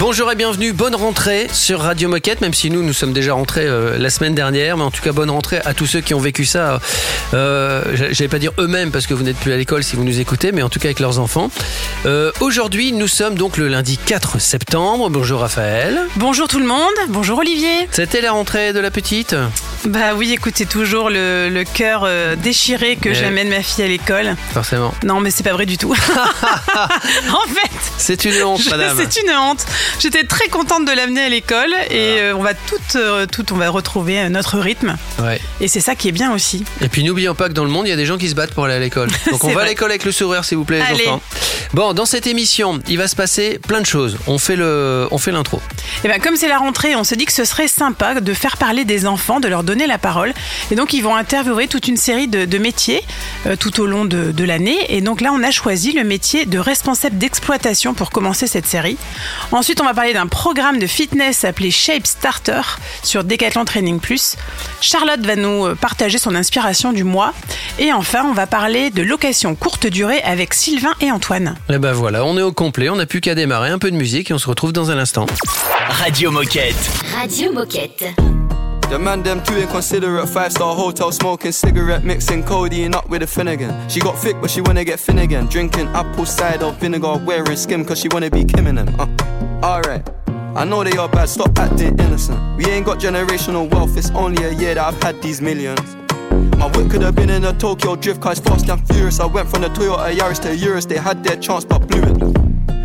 Bonjour et bienvenue, bonne rentrée sur Radio Moquette, même si nous, nous sommes déjà rentrés euh, la semaine dernière, mais en tout cas bonne rentrée à tous ceux qui ont vécu ça, euh, j'allais pas dire eux-mêmes parce que vous n'êtes plus à l'école si vous nous écoutez, mais en tout cas avec leurs enfants. Euh, Aujourd'hui, nous sommes donc le lundi 4 septembre. Bonjour Raphaël. Bonjour tout le monde, bonjour Olivier. C'était la rentrée de la petite? Bah oui, écoutez, toujours le, le cœur euh, déchiré que Ouais. j'amène ma fille à l'école. Forcément. Non, mais c'est pas vrai du tout. en fait, C'est une honte, madame. c'est une honte. J'étais très contente de l'amener à l'école et euh, on va tout, euh, tout, on va retrouver euh, notre rythme. Ouais. Et c'est ça qui est bien aussi. Et puis n'oublions pas que dans le monde, il y a des gens qui se battent pour aller à l'école. Donc on va à l'école avec le sourire, s'il vous plaît, les Allez. enfants. Bon, dans cette émission, il va se passer plein de choses. On fait le, on fait l'intro. Et ben comme c'est la rentrée, on s'est dit que ce serait sympa de faire parler des enfants, de leur donner la parole. Et donc ils vont interviewer toute une série de, de métiers euh, tout au long de, de l'année. Et donc là, on a choisi le métier de responsable d'exploitation pour commencer cette série. Ensuite, on va parler d'un programme de fitness appelé Shape Starter sur Decathlon Training Plus. Charlotte va nous euh, partager son inspiration du mois. Et enfin, on va parler de location courte durée avec Sylvain et Antoine. Et ben voilà, on est au complet, on n'a plus qu'à démarrer un peu de musique et on se retrouve dans un instant. Radio Moquette. Radio Moquette. The man them too inconsiderate. Five star hotel smoking cigarette, mixing codeine up with a Finnegan. She got thick, but she wanna get thin again. Drinking apple cider vinegar, wearing skim, cause she wanna be Kim and them. Uh, Alright. I know they are bad, stop acting innocent. We ain't got generational wealth, it's only a year that I've had these millions. My whip could have been in a Tokyo drift, cause fast and furious. I went from the Toyota Yaris to Urus, they had their chance but blew it.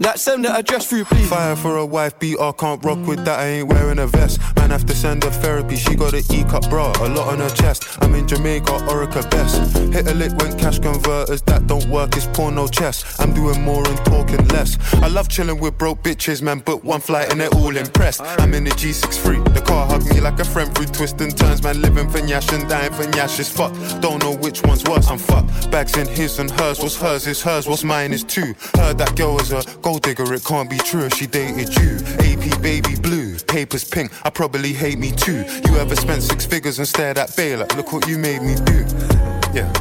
That send the address through, please. Fire for a wife beater, can't rock with that, I ain't wearing a vest. Man have to send her therapy, she got an E-cup bra, a lot on her chest. I'm in Jamaica, Orica best. Hit a lick when cash converters, that don't work, it's porno chess. I'm doing more and talking less. I love chilling with broke bitches, man, but one flight and they're all impressed. I'm in the G63, the car hugged me like a friend through twists and turns, man, living for Nyash and dying for Nyash is fuck. Don't know which one's worse, I'm fucked. Bags in his and hers, what's hers is hers, what's mine is two. Heard that girl was a gold digger, it can't be true if she dated you. AP baby blue, papers pink, I probably hate me too. You ever spent six figures and stared at Baylor? Look what you made me do. Yeah.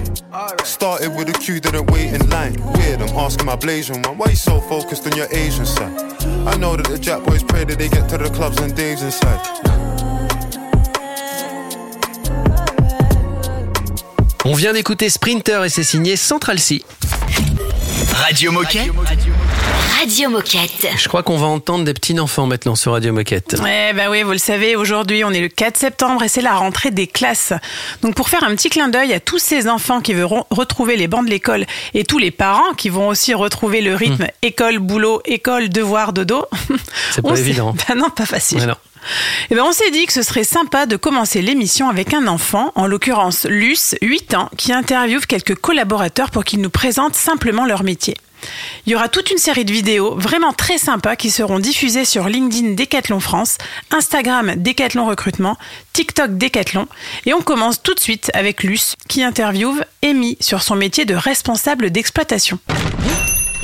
Started with a queue, didn't wait in line. Weird, I'm asking my Blasian one, why you so focused on your Asian side? I know that the Jack boys pray that they get to the clubs and Dave's inside. On vient d'écouter Sprinter et c'est signé Central C. Radio Moquette. Radio Moquette. Je crois qu'on va entendre des petits enfants maintenant sur Radio Moquette. Ouais, bah oui, vous le savez, aujourd'hui on est le 4 septembre et c'est la rentrée des classes. Donc pour faire un petit clin d'œil à tous ces enfants qui veulent retrouver les bancs de l'école et tous les parents qui vont aussi retrouver le rythme Hum. école, boulot, école, devoir, dodo. C'est pas évident. Bah non, pas facile. Ouais, non. Eh ben, on s'est dit que ce serait sympa de commencer l'émission avec un enfant, en l'occurrence Luce, 8 ans, qui interviewe quelques collaborateurs pour qu'ils nous présentent simplement leur métier. Il y aura toute une série de vidéos vraiment très sympas qui seront diffusées sur LinkedIn Decathlon France, Instagram Decathlon Recrutement, TikTok Decathlon. Et on commence tout de suite avec Luce qui interviewe Amy sur son métier de responsable d'exploitation.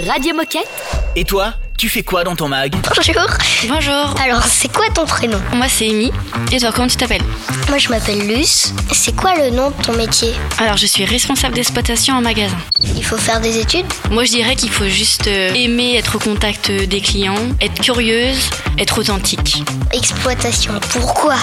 Radio Moquette. Et toi, tu fais quoi dans ton mag Bonjour. Bonjour, Alors, c'est quoi ton prénom moi c'est Amy. Et toi, comment tu t'appelles Moi, je m'appelle Luce. C'est quoi le nom de ton métier Alors, je suis responsable d'exploitation en magasin. Il faut faire des études Moi, je dirais qu'il faut juste euh, aimer être au contact des clients, être curieuse, être authentique. Exploitation. Pourquoi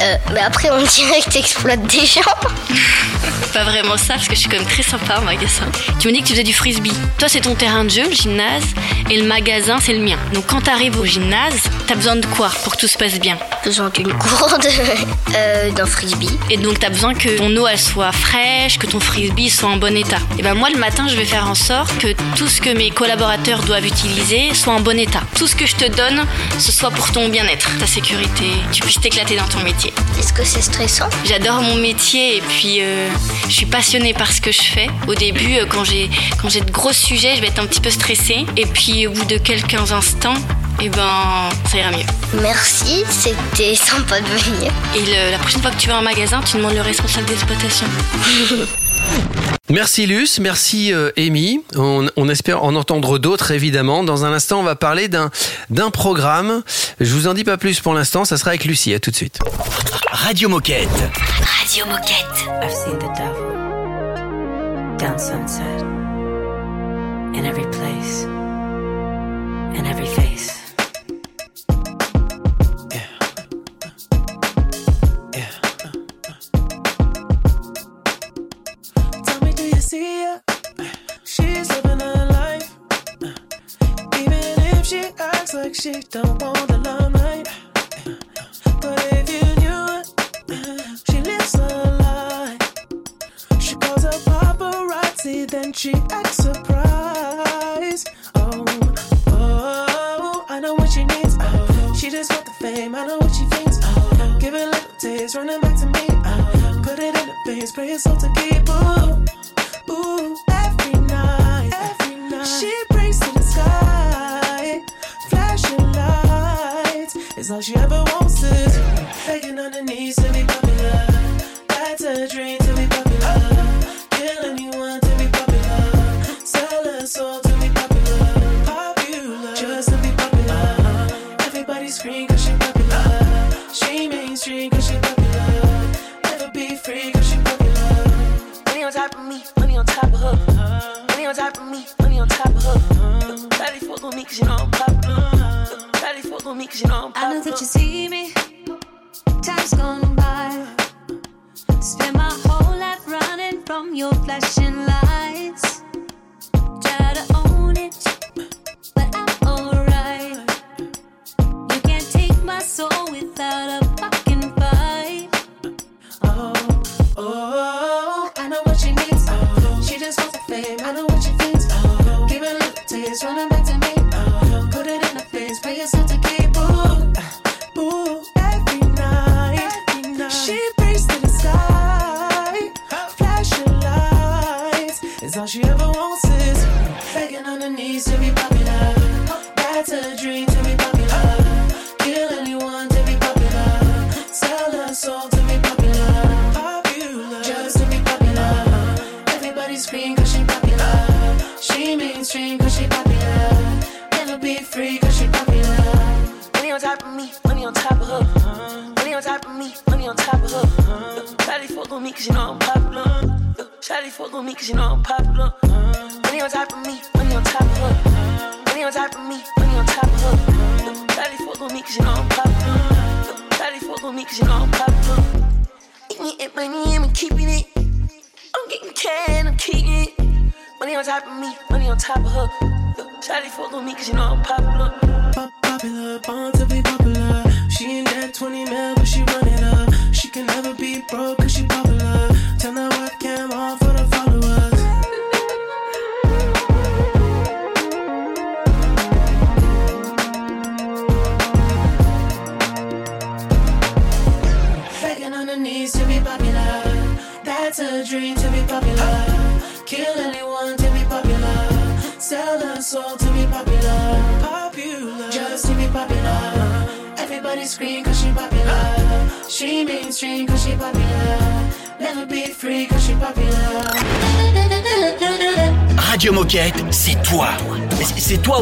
euh, Mais après, on dirait que t'exploites des gens. Pas vraiment ça, parce que je suis quand même très sympa en magasin. Tu me dis que tu faisais du frisbee. Toi, c'est ton terrain de jeu, le gymnase, et le magasin, c'est le mien. Donc, quand t'arrives au gymnase, t'as besoin de quoi pour que tout se passe bien? Besoin d'une gourde, euh, d'un frisbee. Et donc, t'as besoin que ton eau, elle soit fraîche, que ton frisbee soit en bon état. Et ben moi, le matin, je vais faire en sorte que tout ce que mes collaborateurs doivent utiliser soit en bon état. Tout ce que je te donne, ce soit pour ton bien-être, ta sécurité, tu puisses t'éclater dans ton métier. Est-ce que c'est stressant? J'adore mon métier et puis euh, je suis passionnée par ce que je fais. Au début, euh, quand j'ai quand j'ai de gros sujets, je vais être un petit peu stressée. Et puis au bout de quelques instants, eh ben, ça ira mieux. Merci, c'était sympa de venir. Et le- la prochaine fois que tu vas en magasin, tu demandes le responsable d'exploitation. Merci Luce, merci euh, Amy. On, on espère en entendre d'autres évidemment. Dans un instant, on va parler d'un d'un programme. Je vous en dis pas plus pour l'instant, ça sera avec Lucie. À tout de suite. Radio Moquette. Radio Moquette. I've seen the devil down sunset in every place, she don't want running back to me. Oh, put it in her face, pay yourself to keep. Ooh, ooh, every night, every night. She prays to the sky, flashing lights. It's all she ever wants is begging on her knees to be. Cause you know I'm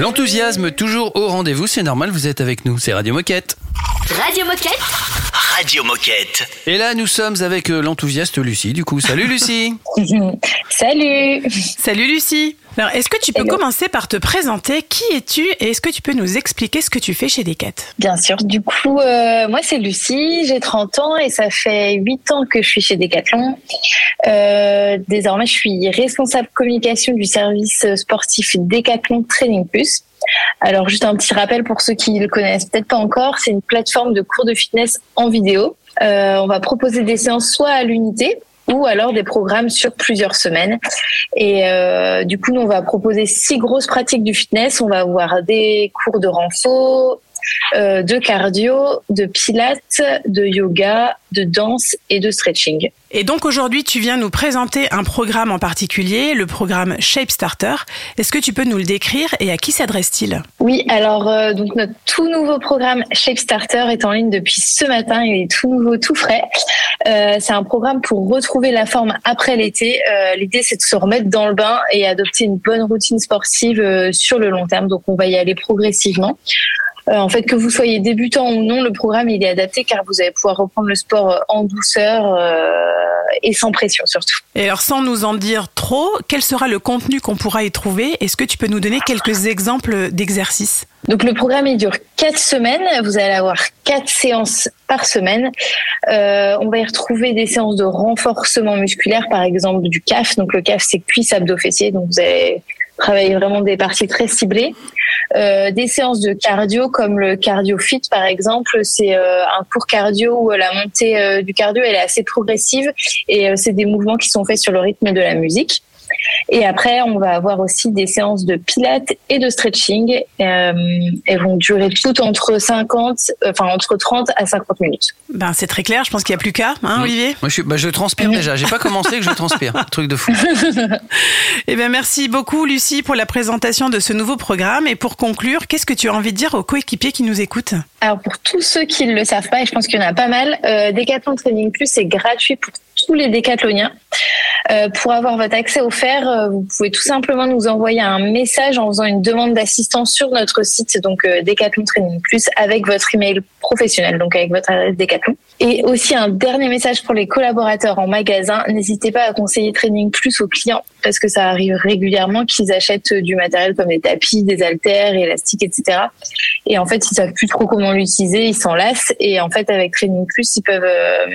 L'enthousiasme toujours au rendez-vous, c'est normal, vous êtes avec nous, c'est Radio Moquette. Radio Moquette. Radio Moquette. Et là, nous sommes avec euh, l'enthousiaste Lucie, du coup. Salut Lucie Salut Salut Lucie Alors, est-ce que tu peux Hello. commencer par te présenter Qui es-tu Et est-ce que tu peux nous expliquer ce que tu fais chez Decat? Bien sûr. Du coup, euh, moi c'est Lucie, j'ai 30 ans et ça fait 8 ans que je suis chez Decathlon. Euh, désormais, je suis responsable communication du service sportif Decathlon Training Plus. Alors juste un petit rappel pour ceux qui le connaissent peut-être pas encore, c'est une plateforme de cours de fitness en vidéo. Euh, on va proposer des séances soit à l'unité ou alors des programmes sur plusieurs semaines. Et euh, du coup, nous, on va proposer six grosses pratiques du fitness. On va avoir des cours de renfort, euh, de cardio, de pilates, de yoga, de danse et de stretching. Et donc aujourd'hui, tu viens nous présenter un programme en particulier, le programme Shape Starter. Est-ce que tu peux nous le décrire et à qui s'adresse-t-il? Oui, alors euh, donc notre tout nouveau programme Shape Starter est en ligne depuis ce matin. Il est tout nouveau, tout frais. Euh, c'est un programme pour retrouver la forme après l'été. Euh, L'idée, c'est de se remettre dans le bain et adopter une bonne routine sportive sur le long terme. Donc, on va y aller progressivement. Euh, en fait, que vous soyez débutant ou non, le programme il est adapté car vous allez pouvoir reprendre le sport euh, en douceur euh, et sans pression surtout. Et alors, sans nous en dire trop, quel sera le contenu qu'on pourra y trouver? Est-ce que tu peux nous donner quelques exemples d'exercices? Donc le programme il dure quatre semaines. Vous allez avoir quatre séances par semaine. Euh, on va y retrouver des séances de renforcement musculaire, par exemple du CAF. Donc le CAF c'est cuisse abdos fessiers. Donc vous allez travailler vraiment des parties très ciblées. Euh, des séances de cardio comme le cardio fit par exemple, c'est euh, un cours cardio où la montée euh, du cardio elle est assez progressive et euh, c'est des mouvements qui sont faits sur le rythme de la musique. Et après, on va avoir aussi des séances de pilates et de stretching. Euh, elles vont durer toutes entre 50, enfin entre 30 à 50 minutes. Ben, c'est très clair, je pense qu'il n'y a plus qu'à, hein, Olivier? Moi, je, suis, bah, je transpire déjà. J'ai pas commencé que je transpire. Truc de fou. Eh bien, merci beaucoup, Lucie, pour la présentation de ce nouveau programme. Et pour conclure, qu'est-ce que tu as envie de dire aux coéquipiers qui nous écoutent? Alors pour tous ceux qui ne le savent pas, et je pense qu'il y en a pas mal, euh, Decathlon Training Plus est gratuit pour tous les décathloniens. Euh, pour avoir votre accès offert, euh, vous pouvez tout simplement nous envoyer un message en faisant une demande d'assistance sur notre site, donc euh, Decathlon Training Plus, avec votre email professionnel, donc avec votre adresse Decathlon. Et aussi un dernier message pour les collaborateurs en magasin, n'hésitez pas à conseiller Training Plus aux clients, parce que ça arrive régulièrement qu'ils achètent du matériel comme des tapis, des haltères, élastiques, etc. Et en fait, ils savent plus trop comment l'utiliser, ils s'en lassent. Et en fait, avec Training Plus, ils peuvent euh,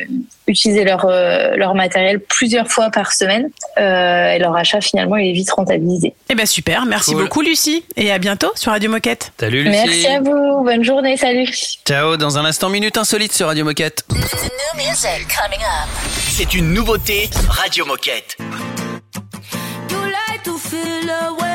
utiliser leur euh, leur matériel plusieurs fois par semaine. Euh, et leur achat finalement il est vite rentabilisé. Eh ben super, merci Cool. beaucoup, Lucie. Et à bientôt sur Radio Moquette. Salut Lucie. Merci à vous, bonne journée, salut. Ciao, dans un instant, minute insolite sur Radio Moquette. C'est une nouveauté Radio Moquette. feel away.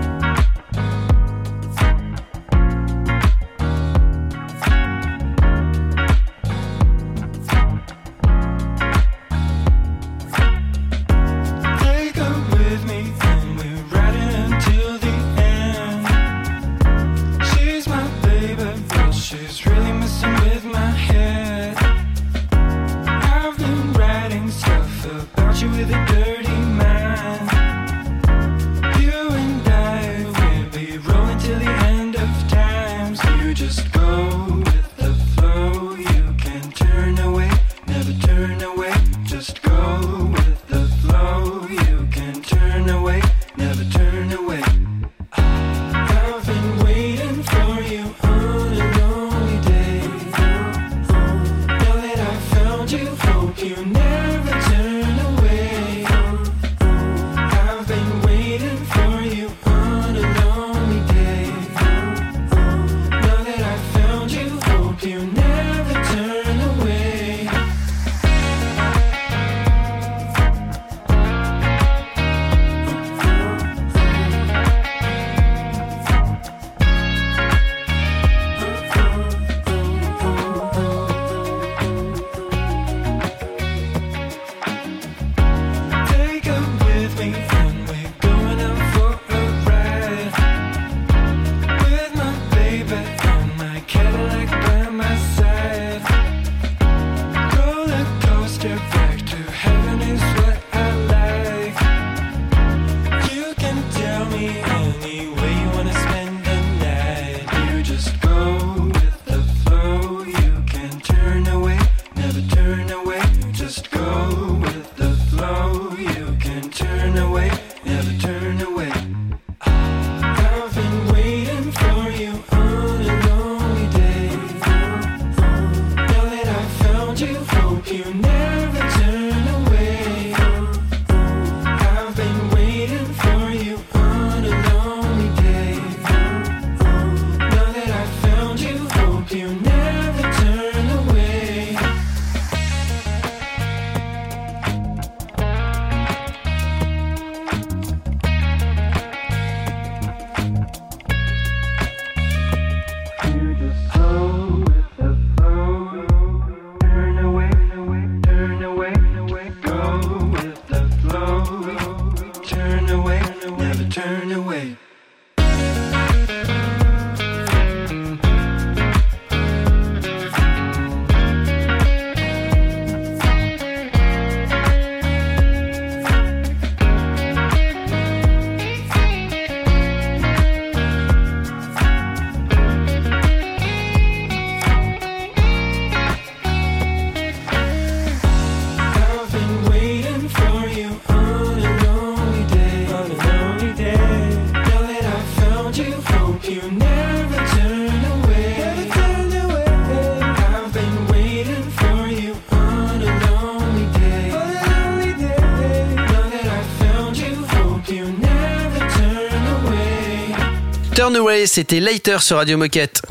C'était Later sur Radio Moquette.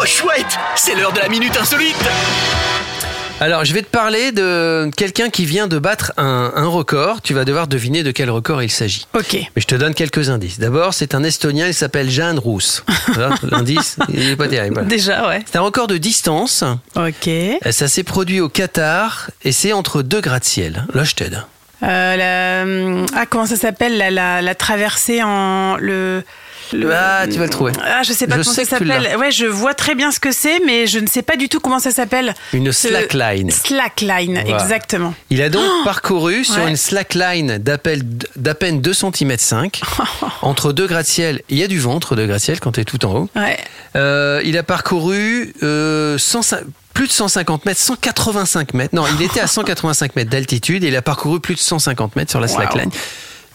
Oh chouette, c'est l'heure de la minute insolite. Alors, je vais te parler de quelqu'un qui vient de battre un, un record. Tu vas devoir deviner de quel record il s'agit. Ok. Mais je te donne quelques indices. D'abord, c'est un Estonien, il s'appelle Jeanne Rousse. L'indice, il n'est pas terrible. voilà. Déjà, ouais. C'est un record de distance. Ok. Ça s'est produit au Qatar et c'est entre deux gratte-ciel. Là, je t'aide. Euh, la, hum, ah, comment ça s'appelle la, la, la traversée en le. le- Ah, tu vas le trouver. Ah, je sais pas Je comment sais ça s'appelle. Ouais, je vois très bien ce que c'est, mais je ne sais pas du tout comment ça s'appelle. Une Ce- slackline. Slackline, Voilà. exactement. Il a donc parcouru sur Oh Ouais. une slackline d'appel- d'à peine 2 cm 5 entre deux gratte-ciel. Il y a du vent entre deux gratte-ciel quand tu es tout en haut. Ouais. Euh, il a parcouru euh, 105 plus de 150 mètres, 185 mètres. Non, il était à 185 mètres d'altitude et il a parcouru plus de 150 mètres sur la Wow. slackline,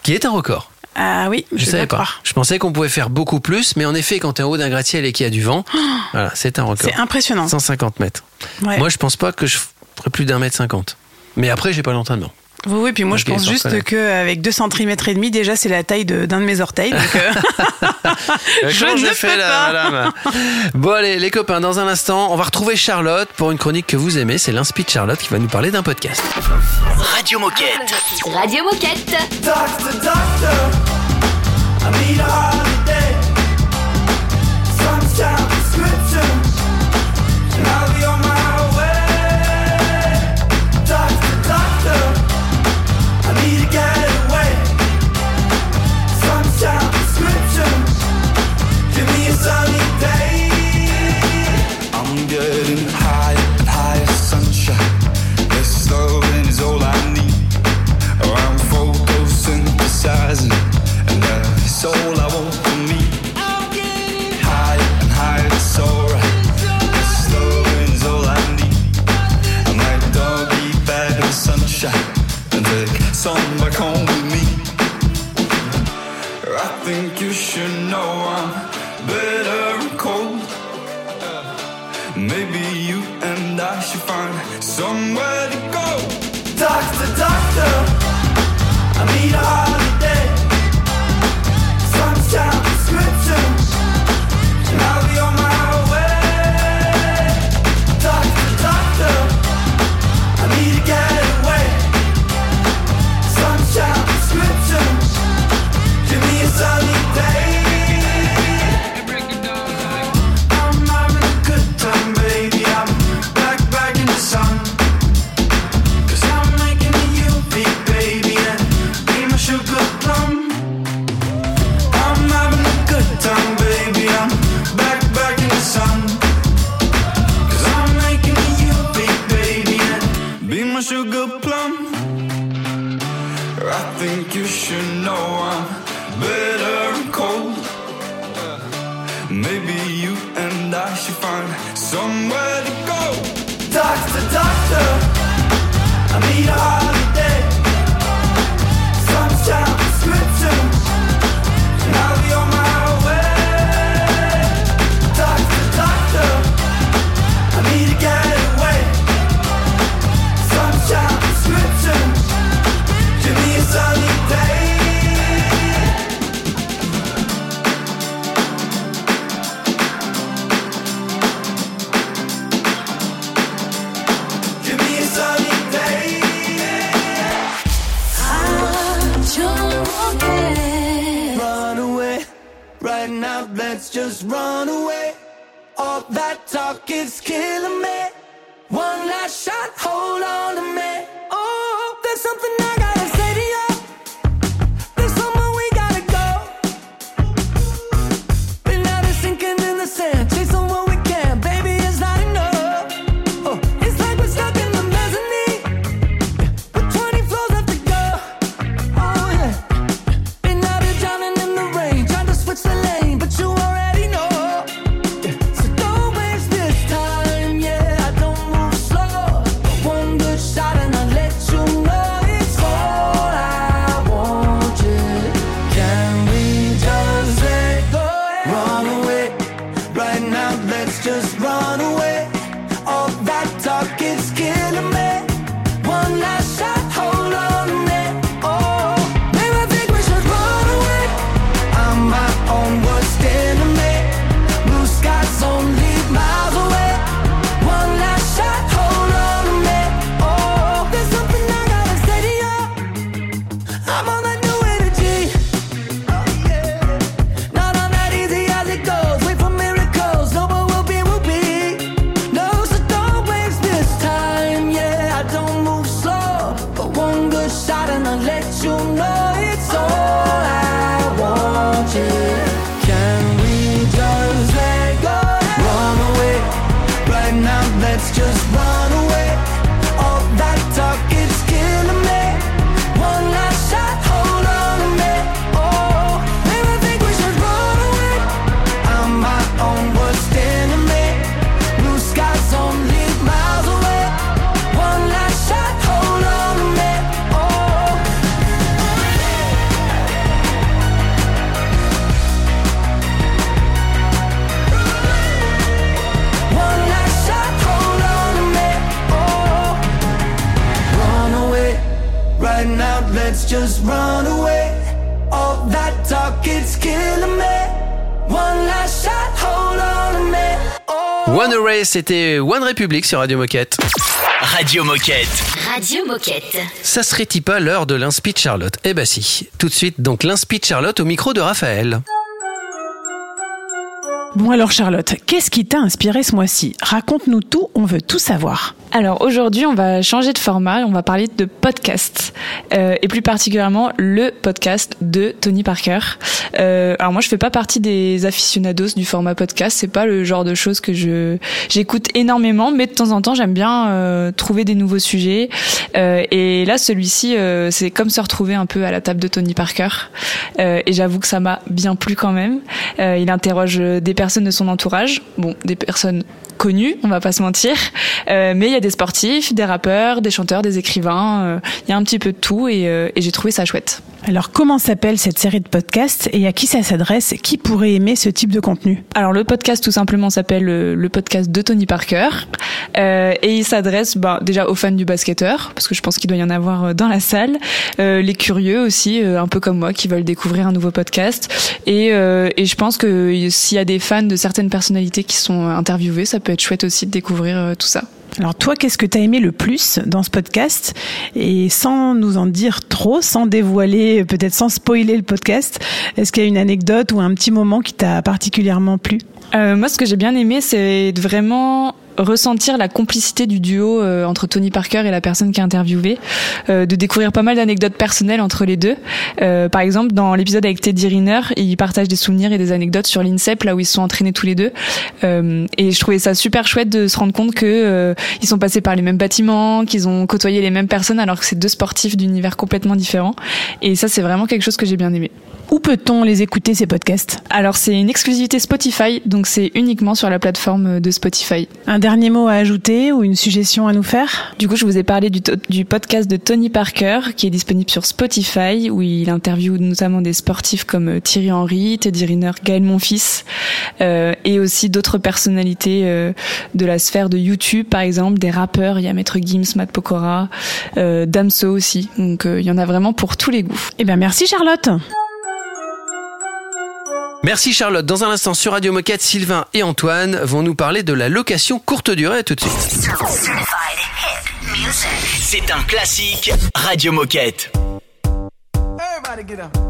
qui est un record. Ah oui, je, Je vais savais pas. Je pensais qu'on pouvait faire beaucoup plus, mais en effet, quand tu es en haut d'un gratte-ciel et qu'il y a du vent, voilà, c'est un record. C'est impressionnant. 150 mètres. Ouais. Moi, je pense pas que je ferais plus d'un mètre cinquante. Mais après, j'ai pas l'entraînement. Oui, oui, puis moi je pense juste qu'avec 2 cm et demi, déjà c'est la taille de- d'un de mes orteils. Donc, euh, je Comment ne fait là, madame Bon allez, les copains, dans un instant, on va retrouver Charlotte pour une chronique que vous aimez. C'est l'Inspi de Charlotte qui va nous parler d'un podcast. Radio Moquette. Radio Moquette. Doctor, doctor, Mira. One Array, c'était One Republic sur Radio Moquette. Radio Moquette. Radio Moquette. Ça serait-il pas l'heure de l'inspi de Charlotte Eh ben si. Tout de suite, donc l'inspi de Charlotte au micro de Raphaël. Bon alors Charlotte, qu'est-ce qui t'a inspiré ce mois-ci? Raconte-nous tout, on veut tout savoir. Alors aujourd'hui, on va changer de format et on va parler de podcast euh, et plus particulièrement le podcast de Tony Parker. Euh, alors moi, je fais pas partie des aficionados du format podcast. C'est pas le genre de choses que je j'écoute énormément, mais de temps en temps, j'aime bien euh, trouver des nouveaux sujets. Euh, et là, celui-ci, euh, c'est comme se retrouver un peu à la table de Tony Parker. Euh, et j'avoue que ça m'a bien plu quand même. Il interroge des personnes de son entourage, bon, des personnes connues, on va pas se mentir, mais il y a des sportifs, des rappeurs, des chanteurs, des écrivains. euh, Il y a un petit peu de tout et, euh, et j'ai trouvé ça chouette. Alors comment s'appelle cette série de podcasts et à qui ça s'adresse? Qui pourrait aimer ce type de contenu? Alors le podcast tout simplement s'appelle euh, le podcast de Tony Parker euh, et il s'adresse bah, déjà aux fans du basketteur parce que je pense qu'il doit y en avoir dans la salle, euh, les curieux aussi euh, un peu comme moi qui veulent découvrir un nouveau podcast et, euh, et je pense que s'il y a des fans de certaines personnalités qui sont interviewées, ça peut être chouette aussi de découvrir tout ça. Alors toi, qu'est-ce que t'as aimé le plus dans ce podcast? Et sans nous en dire trop, sans dévoiler, peut-être sans spoiler le podcast, est-ce qu'il y a une anecdote ou un petit moment qui t'a particulièrement plu? Euh, moi, ce que j'ai bien aimé, c'est vraiment ressentir la complicité du duo euh, entre Tony Parker et la personne qui est interviewée, euh, de découvrir pas mal d'anecdotes personnelles entre les deux. Euh, par exemple, dans l'épisode avec Teddy Riner, ils partagent des souvenirs et des anecdotes sur l'INSEP, là où ils se sont entraînés tous les deux. Euh, et je trouvais ça super chouette de se rendre compte que euh, ils sont passés par les mêmes bâtiments, qu'ils ont côtoyé les mêmes personnes, alors que c'est deux sportifs d'univers complètement différents. Et ça, c'est vraiment quelque chose que j'ai bien aimé. Où peut-on les écouter ces podcasts Alors c'est une exclusivité Spotify, donc c'est uniquement sur la plateforme de Spotify. Un dernier mot à ajouter ou une suggestion à nous faire Du coup, je vous ai parlé du, podcast de Tony Parker qui est disponible sur Spotify où il interviewe notamment des sportifs comme euh, Thierry Henry, Teddy Riner, Gaël Monfils euh, et aussi d'autres personnalités euh, de la sphère de YouTube par exemple, des rappeurs, il y a Maître Gims, Matt Pokora, euh, Damso aussi. Donc euh, il y en a vraiment pour tous les goûts. Eh bien merci Charlotte. Merci Charlotte. Dans un instant sur Radio Moquette, Sylvain et Antoine vont nous parler de la location courte durée. À tout de suite. C'est un classique Radio Moquette. Everybody get up.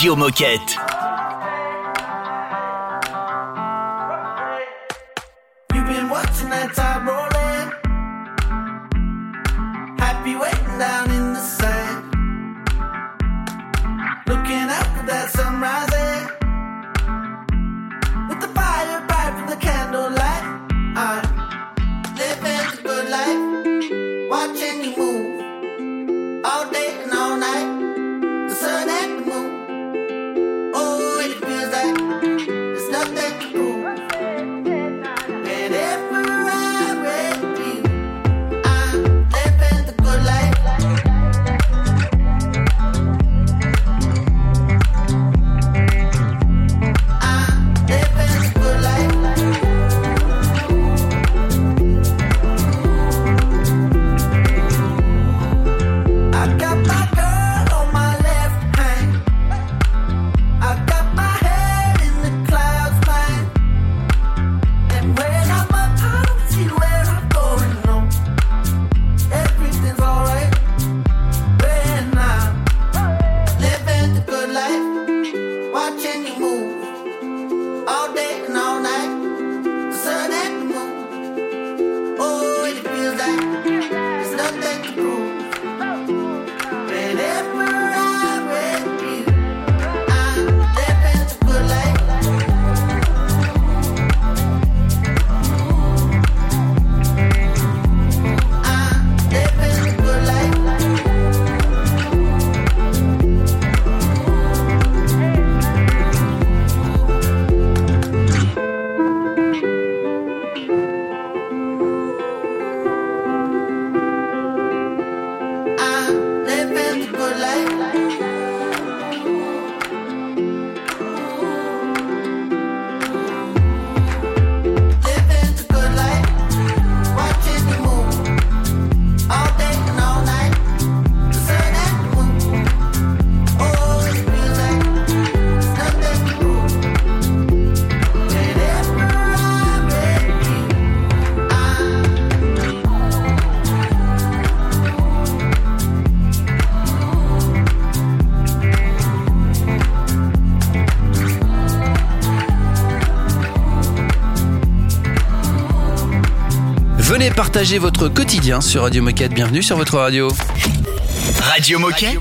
Radio Moquette. Partagez votre quotidien sur Radio Moquette. Bienvenue sur votre radio. Radio Moquette.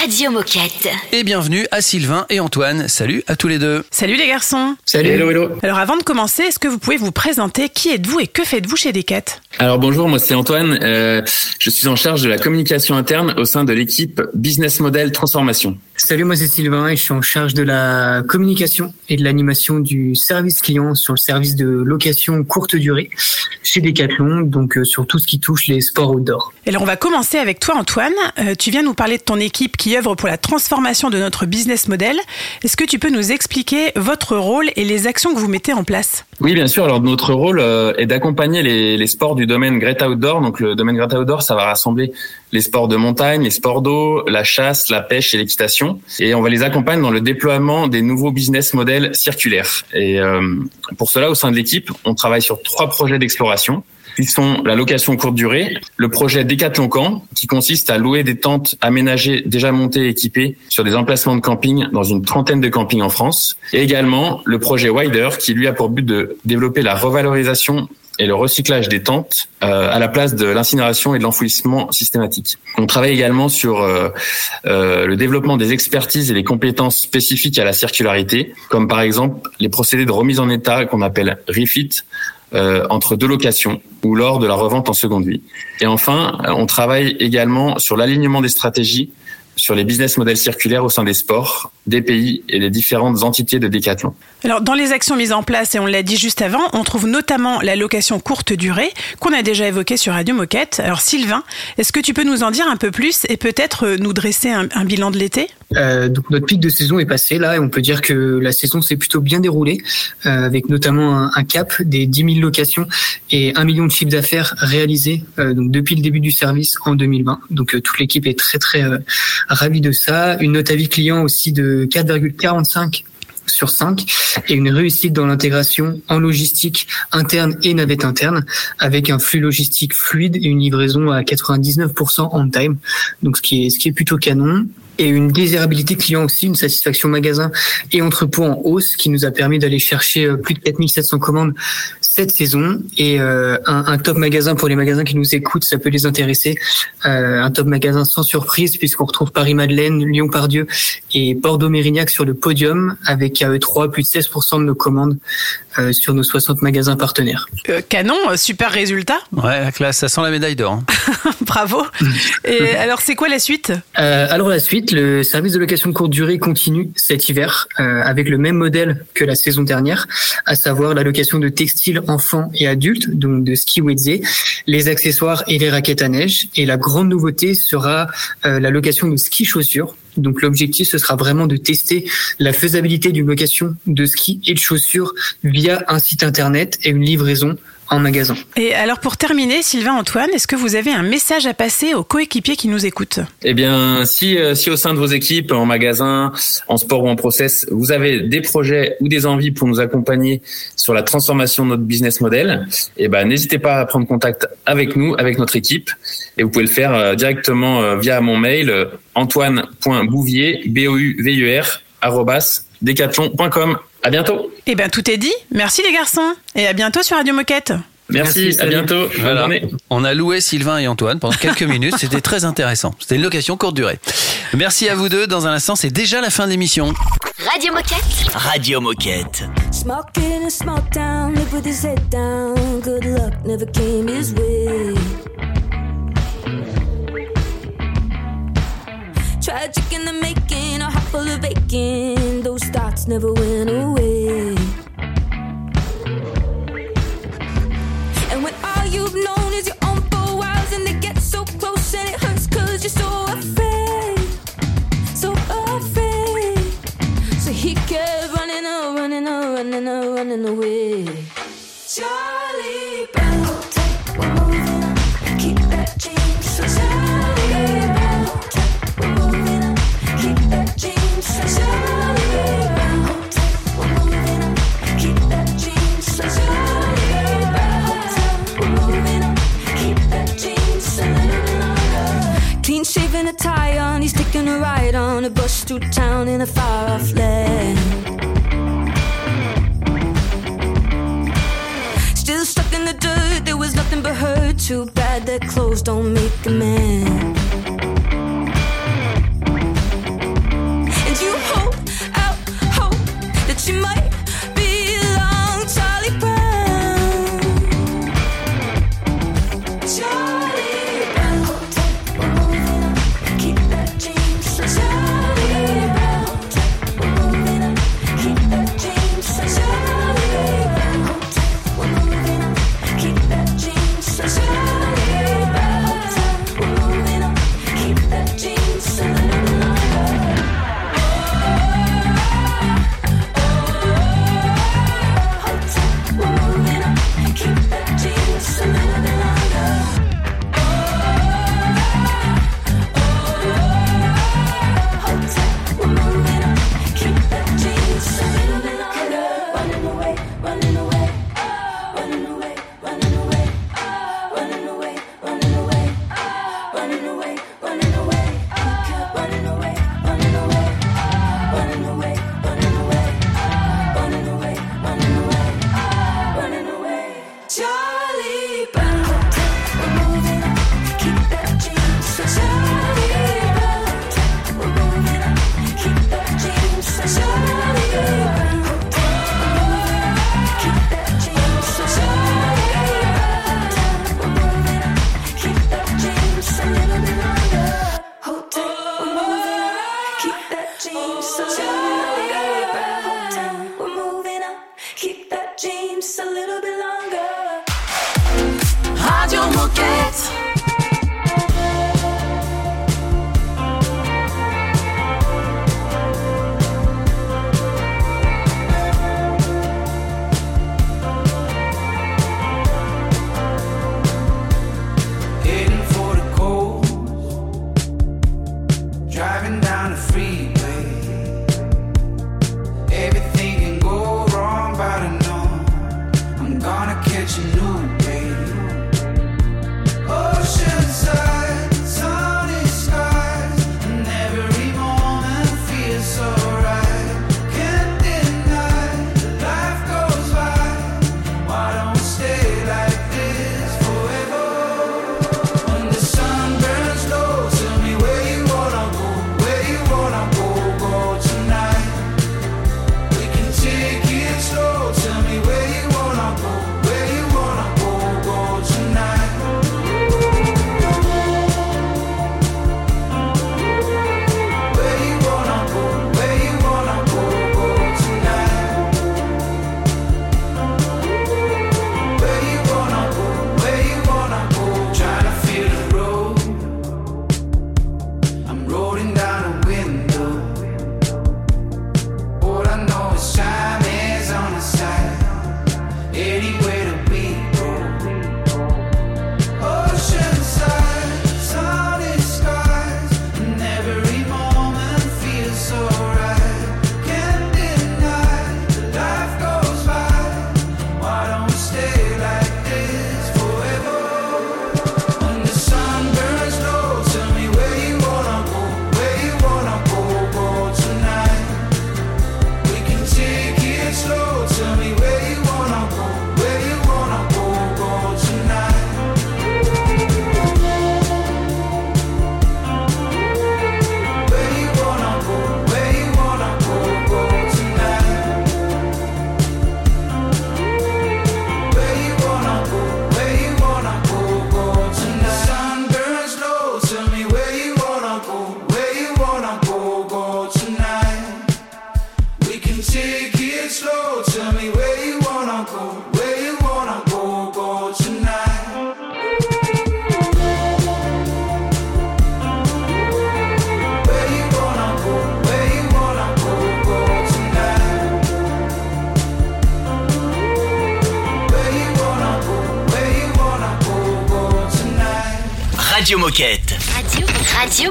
Radio Moquette. Et bienvenue à Sylvain et Antoine. Salut à tous les deux. Salut les garçons. Salut. Hello, hello. Alors avant de commencer, est-ce que vous pouvez vous présenter Qui êtes-vous et que faites-vous chez Decat Alors bonjour, moi c'est Antoine. Euh, je suis en charge de la communication interne au sein de l'équipe Business Model Transformation. Salut, moi c'est Sylvain et je suis en charge de la communication et de l'animation du service client sur le service de location courte durée chez Decathlon, donc euh, sur tout ce qui touche les sports outdoor. Alors on va commencer avec toi Antoine. Euh, tu viens nous parler de ton équipe qui œuvre pour la transformation de notre business model. Est-ce que tu peux nous expliquer votre rôle et et les actions que vous mettez en place. Oui, bien sûr. Alors notre rôle euh, est d'accompagner les, sports du domaine Great Outdoor. Donc le domaine Great Outdoor, ça va rassembler les sports de montagne, les sports d'eau, la chasse, la pêche et l'équitation. Et on va les accompagner dans le déploiement des nouveaux business models circulaires. Et euh, pour cela, au sein de l'équipe, on travaille sur trois projets d'exploration qui sont la location courte durée, le projet Décathlon Camp, qui consiste à louer des tentes aménagées, déjà montées et équipées sur des emplacements de camping dans une trentaine de campings en France, et également le projet Wider, qui lui a pour but de développer la revalorisation et le recyclage des tentes euh, à la place de l'incinération et de l'enfouissement systématique. On travaille également sur euh, euh, le développement des expertises et les compétences spécifiques à la circularité, comme par exemple les procédés de remise en état qu'on appelle refit, euh, entre deux locations ou lors de la revente en seconde vie. Et enfin, euh, on travaille également sur l'alignement des stratégies sur les business models circulaires au sein des sports, des pays et des différentes entités de Décathlon. Alors, dans les actions mises en place, et on l'a dit juste avant, on trouve notamment la location courte durée qu'on a déjà évoquée sur Radio Moquette. Alors, Sylvain, est-ce que tu peux nous en dire un peu plus et peut-être nous dresser un bilan de l'été? Euh, donc notre pic de saison est passé là et on peut dire que la saison s'est plutôt bien déroulée euh, avec notamment un, cap des 10 000 locations et 1 million de chiffres d'affaires réalisés euh, donc depuis le début du service en 2020. Donc euh, toute l'équipe est très très euh, ravie de ça. Une note avis client aussi de 4,45 sur 5 et une réussite dans l'intégration en logistique interne et navette interne avec un flux logistique fluide et une livraison à 99% on time. Donc ce qui est ce qui est plutôt canon et une désirabilité client aussi, une satisfaction magasin et entrepôt en hausse qui nous a permis d'aller chercher euh, plus de 4700 commandes cette saison et euh, un, top magasin pour les magasins qui nous écoutent, ça peut les intéresser. Euh, un top magasin sans surprise puisqu'on retrouve Paris-Madeleine, Lyon-Pardieu et Bordeaux-Mérignac sur le podium avec à eux trois plus de 16% de nos commandes euh, sur nos 60 magasins partenaires. Euh, Canon, euh, super résultat. Ouais, la classe, ça sent la médaille d'or. hein. Bravo. Et alors, c'est quoi la suite? Euh, alors la suite, le service de location de courte durée continue cet hiver euh, avec le même modèle que la saison dernière, à savoir la location de textiles enfants et adultes, donc de ski wedze, les accessoires et les raquettes à neige. Et la grande nouveauté sera euh, la location de ski chaussures. Donc l'objectif, ce sera vraiment de tester la faisabilité d'une location de ski et de chaussures via un site internet et une livraison en magasin. Et alors, pour terminer, Sylvain Antoine, est-ce que vous avez un message à passer aux coéquipiers qui nous écoutent? Eh bien, si, euh, si au sein de vos équipes, en magasin, en sport ou en process, vous avez des projets ou des envies pour nous accompagner sur la transformation de notre business model, eh ben, n'hésitez pas à prendre contact avec nous, avec notre équipe, et vous pouvez le faire euh, directement euh, via mon mail antoine.bouvier, B-O-U-V-I-E-R, arrobas, decathlon.com. À bientôt. Eh bien, tout est dit. Merci les garçons. Et à bientôt sur Radio Moquette. Merci, à bientôt. Voilà. On a loué Sylvain et Antoine pendant quelques minutes. C'était très intéressant. C'était une location courte durée. Merci à vous deux. Dans un instant, c'est déjà la fin de l'émission. Radio Moquette. Radio Moquette. Small kid in a small town, live with his head down. Good luck never came his way. Tragic in the making, a heart full of aching. Those thoughts never went away. And when all you've known is your own four walls, and they get so close and it hurts cause you're so afraid. So afraid. So he kept running, oh, running, oh, running, oh, running away. Charlie Brown, we're moving. Keep that Charlie Brown, we're moving on. Keep that change. So Charlie Brown, we're moving. Keep that change. On. He's taking a ride on a bus town in a far off land. Still stuck in the dirt, there was nothing but hurt. Too bad that clothes don't make a man.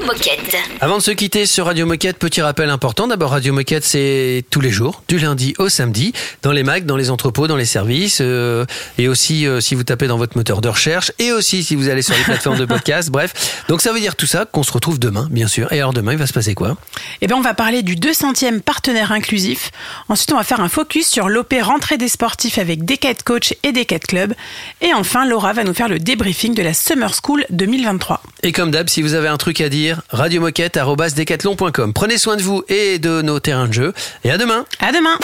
Букен. Avant de se quitter sur Radio Moquette, petit rappel important. D'abord, Radio Moquette, c'est tous les jours, du lundi au samedi, dans les mags, dans les entrepôts, dans les services, euh, et aussi euh, si vous tapez dans votre moteur de recherche, et aussi si vous allez sur les plateformes de podcast. Bref, donc ça veut dire tout ça qu'on se retrouve demain, bien sûr. Et alors demain, il va se passer quoi? Eh bien, on va parler du 200e partenaire inclusif. Ensuite, on va faire un focus sur l'OP rentrée des sportifs avec Decathlon Coach et Decathlon Club. Et enfin, Laura va nous faire le débriefing de la Summer School 2023. Et comme d'hab, si vous avez un truc à dire, Radio radiomoquette.com. Prenez soin de vous et de nos terrains de jeu. Et à demain. À demain.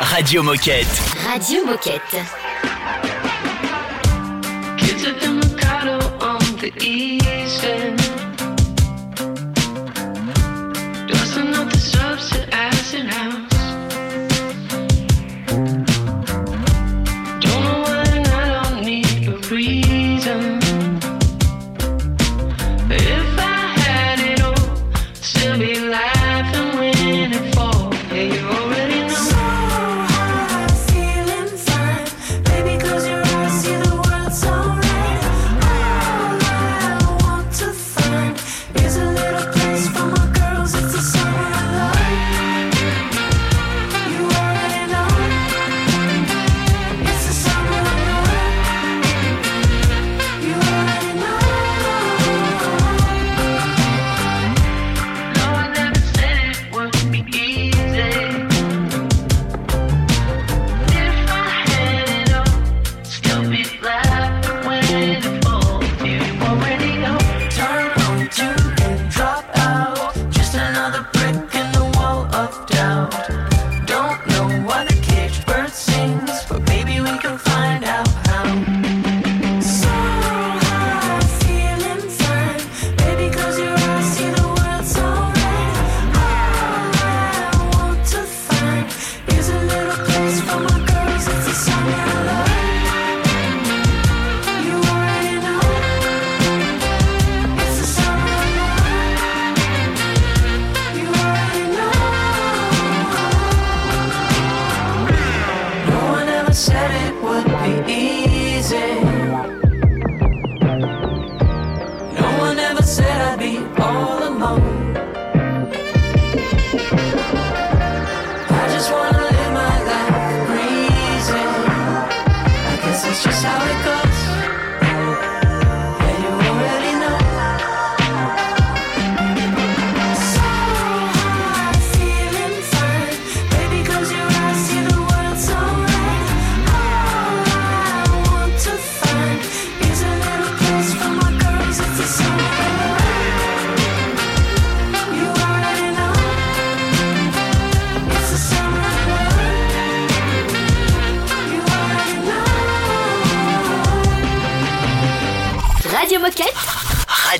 Radio Moquette. Radio Moquette.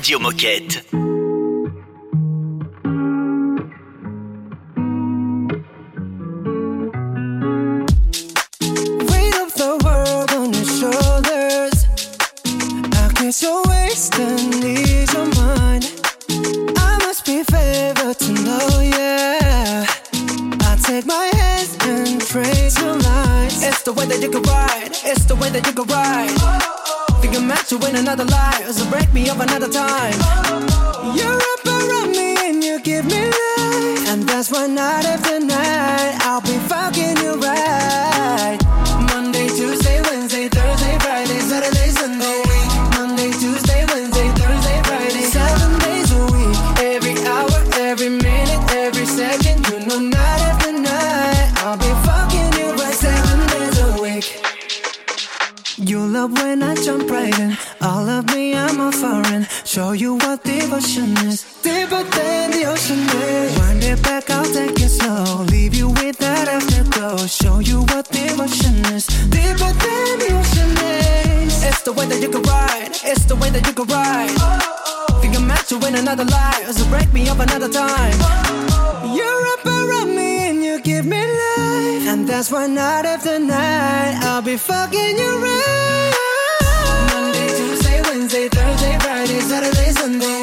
Radio Moquette. You can ride. Think I'm meant to win another life. So break me up another time. You're up around me and you give me life. And that's why night after night I'll be fucking you right. Monday, Tuesday, Wednesday, Thursday, Friday, Saturday, Sunday.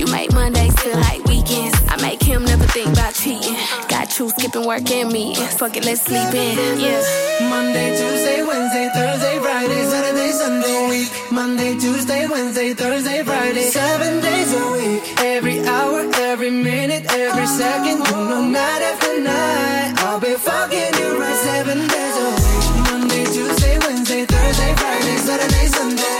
You make Mondays feel like weekends. I make him never think about cheating. Got you skipping work and me. Fuck it, let's sleep in. Yeah. Monday, Tuesday, Wednesday, Thursday, Friday, Saturday, Sunday, week. Monday, Tuesday, Wednesday, Thursday, Friday, seven days a week. Every hour, every minute, every second. You know, night after night, I'll be fucking you right. Seven days a week. Monday, Tuesday, Wednesday, Thursday, Friday, Saturday, Sunday.